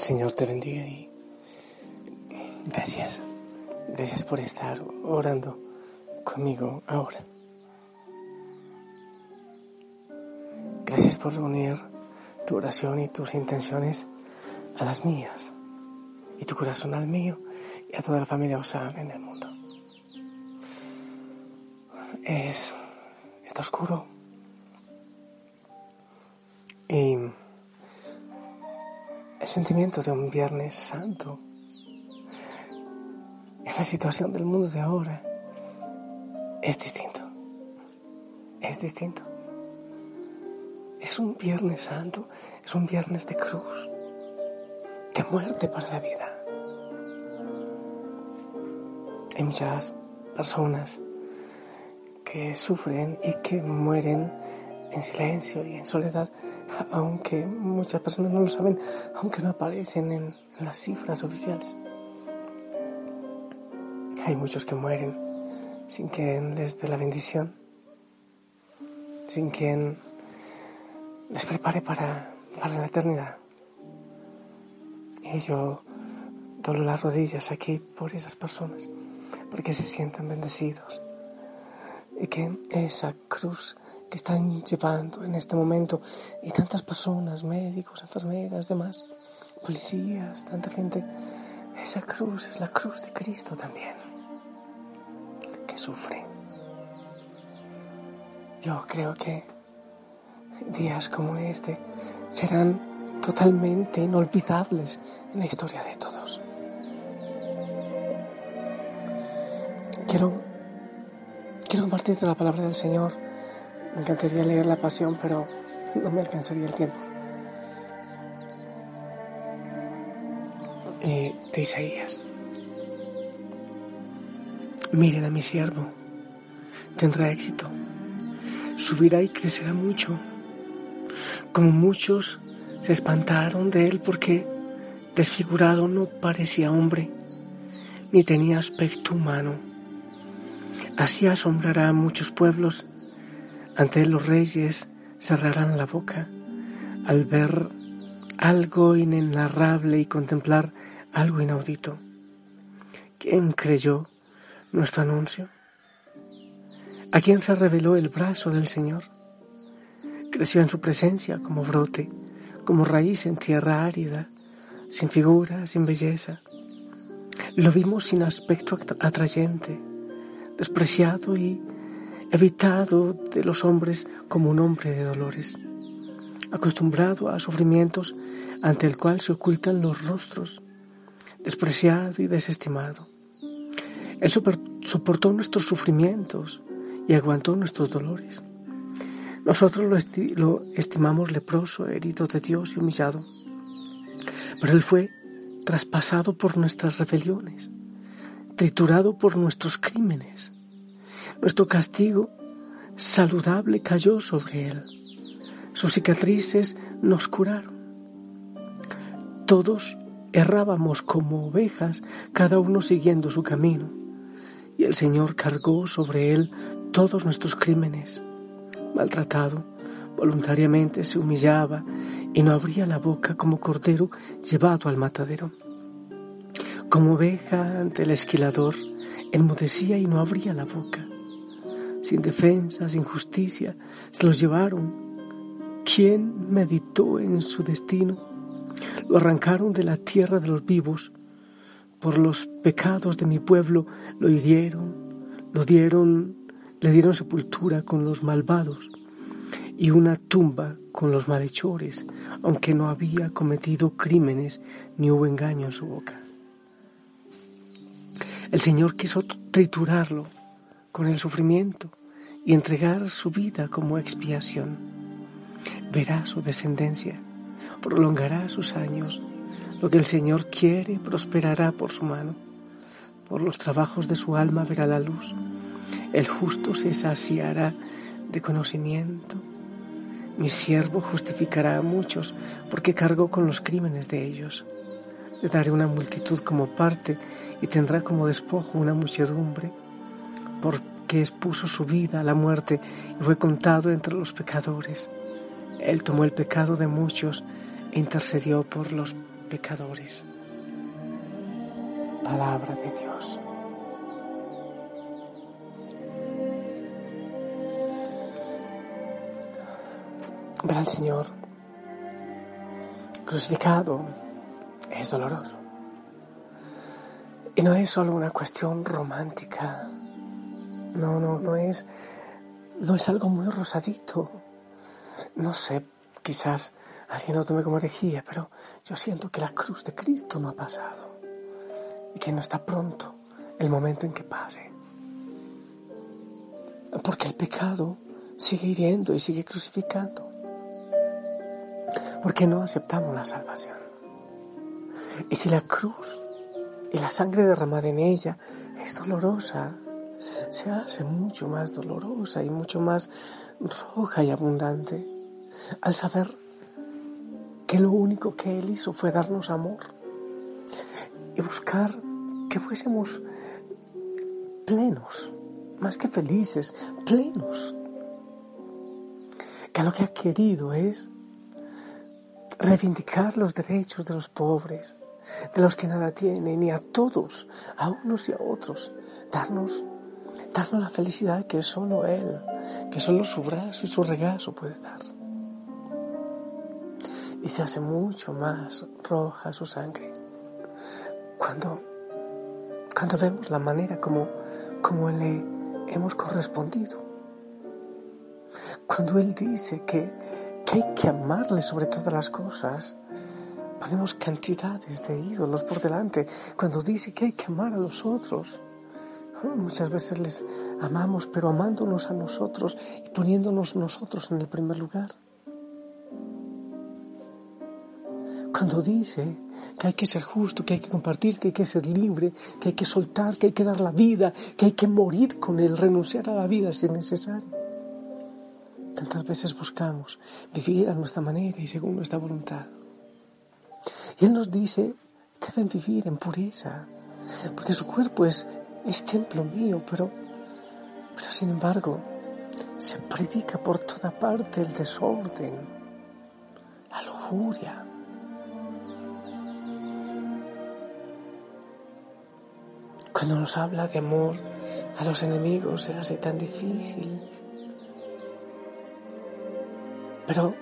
El Señor te bendiga y gracias. Gracias por estar orando conmigo ahora. Gracias por reunir tu oración y tus intenciones a las mías y tu corazón al mío y a toda la familia Osana en el mundo. Es, está oscuro y el sentimiento de un Viernes Santo en la situación del mundo de ahora es distinto. Es distinto. Es un Viernes Santo, es un Viernes de cruz, de muerte para la vida. Hay muchas personas que sufren y que mueren en silencio y en soledad aunque muchas personas no lo saben, aunque no aparecen en las cifras oficiales. Hay muchos que mueren sin quien les dé la bendición, sin quien les prepare para, para la eternidad. Y yo doblo las rodillas aquí por esas personas, porque se sientan bendecidos y que esa cruz que están llevando en este momento y tantas personas, médicos, enfermeras, demás, policías, tanta gente. Esa cruz es la cruz de Cristo también, que sufre. Yo creo que días como este serán totalmente inolvidables en la historia de todos. Quiero, quiero compartirte la palabra del Señor me encantaría leer la pasión, pero no me alcanzaría el tiempo. Eh, de Isaías. Miren a mi siervo, tendrá éxito, subirá y crecerá mucho. Como muchos se espantaron de él porque desfigurado no parecía hombre, ni tenía aspecto humano. Así asombrará a muchos pueblos ante los reyes cerrarán la boca al ver algo inenarrable y contemplar algo inaudito. ¿Quién creyó nuestro anuncio? ¿A quién se reveló el brazo del Señor? Creció en su presencia como brote, como raíz en tierra árida, sin figura, sin belleza. Lo vimos sin aspecto atrayente, despreciado y evitado de los hombres como un hombre de dolores, acostumbrado a sufrimientos ante el cual se ocultan los rostros, despreciado y desestimado. Él soportó nuestros sufrimientos y aguantó nuestros dolores. Nosotros lo, estimamos leproso, herido de Dios y humillado, pero Él fue traspasado por nuestras rebeliones, triturado por nuestros crímenes nuestro castigo saludable cayó sobre él. Sus cicatrices nos curaron. Todos errábamos como ovejas, cada uno siguiendo su camino, y el Señor cargó sobre él todos nuestros crímenes. Maltratado, voluntariamente se humillaba y no abría la boca como cordero llevado al matadero. Como oveja ante el esquilador, enmudecía y no abría la boca sin defensa, sin justicia, se los llevaron. ¿Quién meditó en su destino? Lo arrancaron de la tierra de los vivos. Por los pecados de mi pueblo lo hirieron, lo dieron Le dieron sepultura con los malvados y una tumba con los malhechores, aunque no había cometido crímenes ni hubo engaño en su boca. El Señor quiso triturarlo con el sufrimiento y entregar su vida como expiación. Verá su descendencia, prolongará sus años. Lo que el Señor quiere prosperará por su mano. Por los trabajos de su alma verá la luz. El justo se saciará de conocimiento. Mi siervo justificará a muchos porque cargó con los crímenes de ellos. Le daré una multitud como parte y tendrá como despojo una muchedumbre, porque expuso su vida a la muerte y fue contado entre los pecadores. Él tomó el pecado de muchos e intercedió por los pecadores. Palabra de Dios. Ver al Señor crucificado es doloroso. Y no es solo una cuestión romántica. No, no, no es, no es algo muy rosadito. No sé, quizás alguien lo tome como herejía, pero yo siento que la cruz de Cristo no ha pasado y que no está pronto el momento en que pase. Porque el pecado sigue hiriendo y sigue crucificando. Porque no aceptamos la salvación. Y si la cruz y la sangre derramada en ella es dolorosa, se hace mucho más dolorosa y mucho más roja y abundante al saber que lo único que Él hizo fue darnos amor y buscar que fuésemos plenos, más que felices, plenos. Que lo que ha querido es reivindicar los derechos de los pobres, de los que nada tienen, y a todos, a unos y a otros, darnos, darnos la felicidad que solo Él, que solo su brazo y su regazo puede dar. Y se hace mucho más roja su sangre cuando, cuando vemos la manera como, como le hemos correspondido. Cuando Él dice que, que hay que amarle sobre todas las cosas, Ponemos cantidades de ídolos por delante cuando dice que hay que amar a los otros. Muchas veces les amamos, pero amándonos a nosotros y poniéndonos nosotros en el primer lugar. Cuando dice que hay que ser justo, que hay que compartir, que hay que ser libre, que hay que soltar, que hay que dar la vida, que hay que morir con él, renunciar a la vida si es necesario. Tantas veces buscamos vivir a nuestra manera y según nuestra voluntad. Y Él nos dice deben vivir en pureza, porque su cuerpo es, es templo mío, pero, pero sin embargo se predica por toda parte el desorden, la lujuria. Cuando nos habla de amor a los enemigos se hace tan difícil. Pero,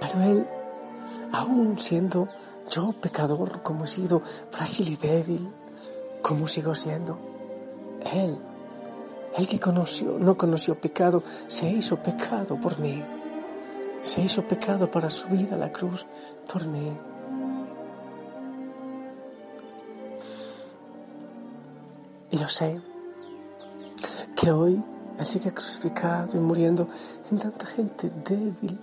pero Él aún siendo yo pecador, como he sido frágil y débil, como sigo siendo. Él, el que conoció, no conoció pecado, se hizo pecado por mí. Se hizo pecado para subir a la cruz por mí. Y yo sé que hoy Él sigue crucificado y muriendo en tanta gente débil.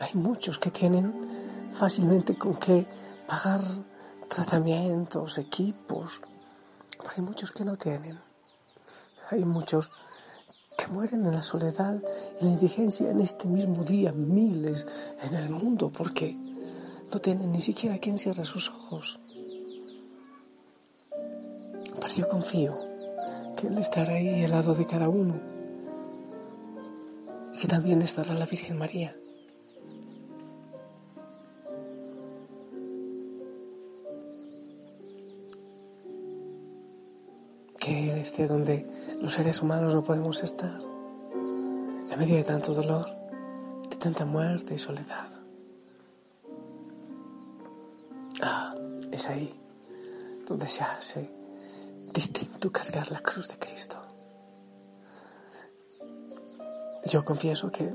Hay muchos que tienen fácilmente con qué pagar tratamientos, equipos, hay muchos que no tienen. Hay muchos que mueren en la soledad y la indigencia en este mismo día, miles en el mundo, porque no tienen ni siquiera quien cierre sus ojos. Pero yo confío que Él estará ahí al lado de cada uno y que también estará la Virgen María que Él esté donde los seres humanos no podemos estar, en medio de tanto dolor, de tanta muerte y soledad. Ah, es ahí donde se hace distinto cargar la cruz de Cristo. yo confieso que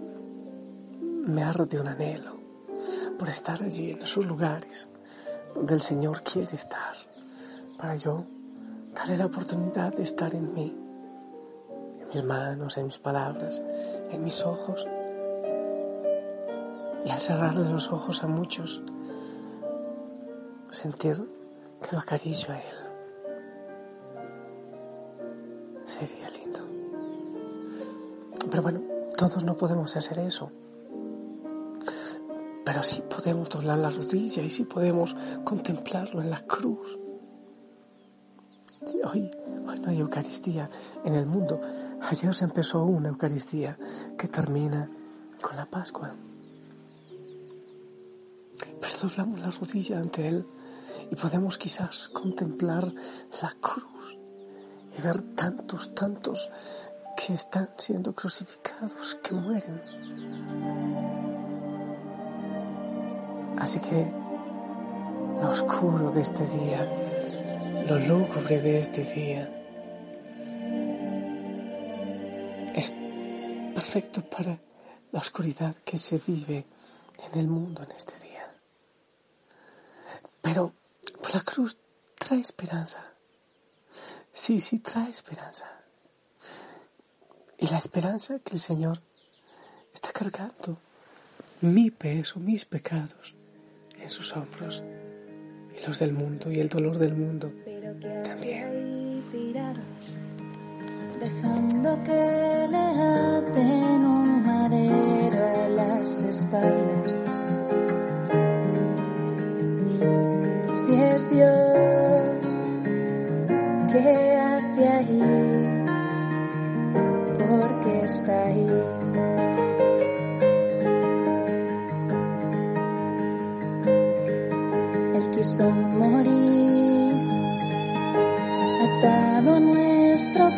me arde un anhelo por estar allí en esos lugares donde el Señor quiere estar, para yo darle la oportunidad de estar en mí, en mis manos, en mis palabras, en mis ojos. Y al cerrarle los ojos a muchos, sentir que lo acaricio a Él. Sería lindo. Pero bueno, todos no podemos hacer eso. Pero sí podemos doblar la rodilla y sí podemos contemplarlo en la cruz. Hay Eucaristía en el mundo. Ayer se empezó una Eucaristía que termina con la Pascua. Pero doblamos la rodilla ante Él y podemos quizás contemplar la cruz y ver tantos, tantos que están siendo crucificados, que mueren. Así que lo oscuro de este día, lo lúgubre de este día, perfecto para la oscuridad que se vive en el mundo en este día. Pero la cruz trae esperanza. Sí, sí, trae esperanza. Y la esperanza que el Señor está cargando mi peso, mis pecados en sus hombros y los del mundo y el dolor del mundo también. Dejando que le aten un madero a las espaldas. Si es Dios que hace ahí, porque está ahí.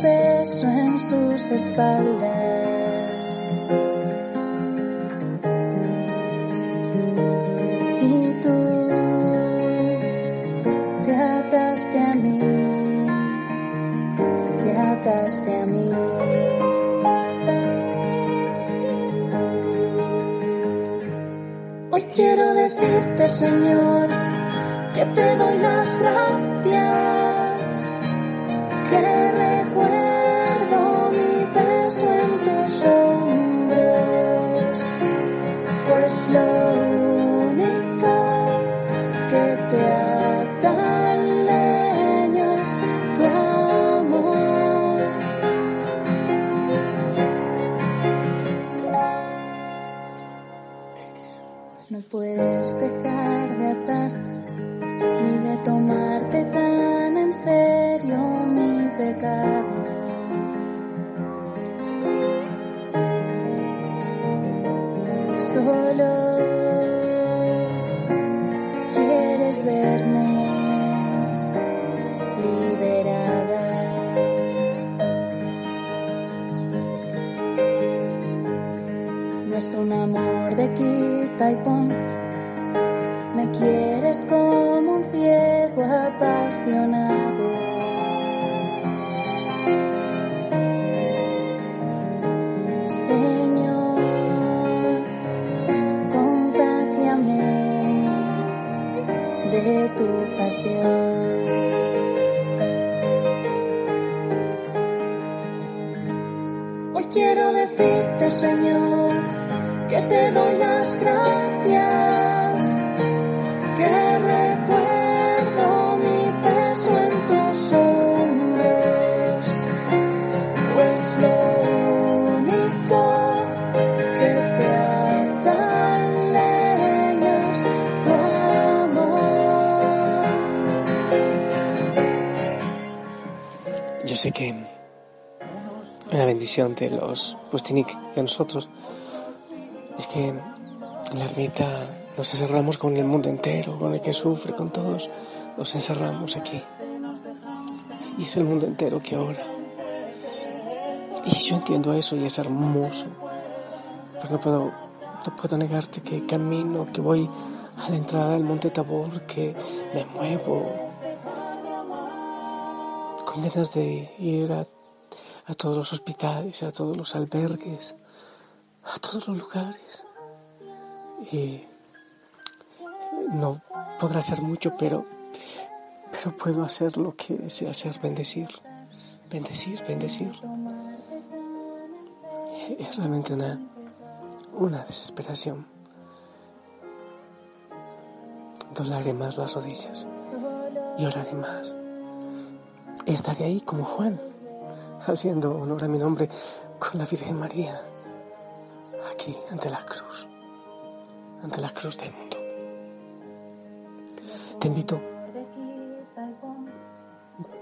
Peso en sus espaldas. Y tú te ataste a mí, te ataste a mí. Hoy quiero decirte, Señor, que te doy las gracias, que puedes dejar Sé que una bendición de los Pustinik y a nosotros es que en la ermita nos encerramos con el mundo entero, con el que sufre, con todos, nos encerramos aquí. Y es el mundo entero que ora. Y yo entiendo eso y es hermoso. Pero no puedo, no puedo negarte que camino, que voy a la entrada del monte Tabor, que me muevo con ganas de ir a, todos los hospitales, a todos los albergues, a todos los lugares. Y no podrá ser mucho, pero, pero puedo hacer lo que sé hacer, bendecir, bendecir, bendecir. Es realmente una, una desesperación. Doblaré más las rodillas y oraré más. Estaré ahí como Juan, haciendo honor a mi nombre con la Virgen María, aquí ante la cruz, ante la cruz del mundo. Te invito,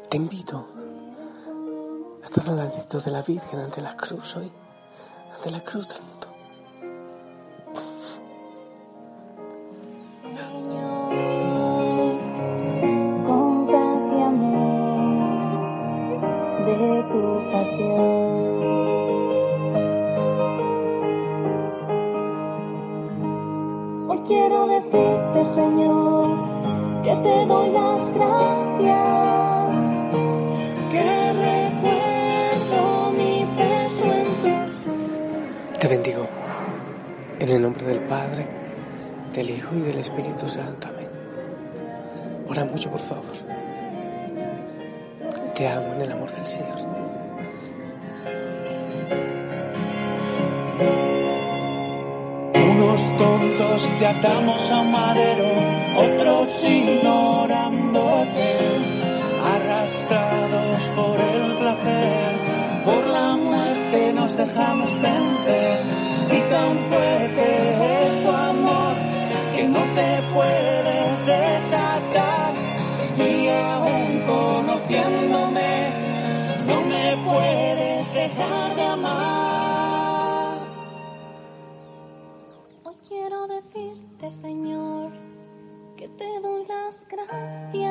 te invito a estar al ladito de la Virgen ante la cruz hoy, ante la cruz del mundo. Tu pasión. Hoy quiero decirte, Señor, que te doy las gracias, que recuerdo mi peso en tus Te bendigo en el nombre del Padre, del Hijo y del Espíritu Santo. Amén. Ora mucho, por favor. Te amo en el amor del Señor. Unos tontos te atamos a madero, otros ignorándote, arrastrados por el placer, por la muerte nos dejamos vencer y tan fuerte gracias,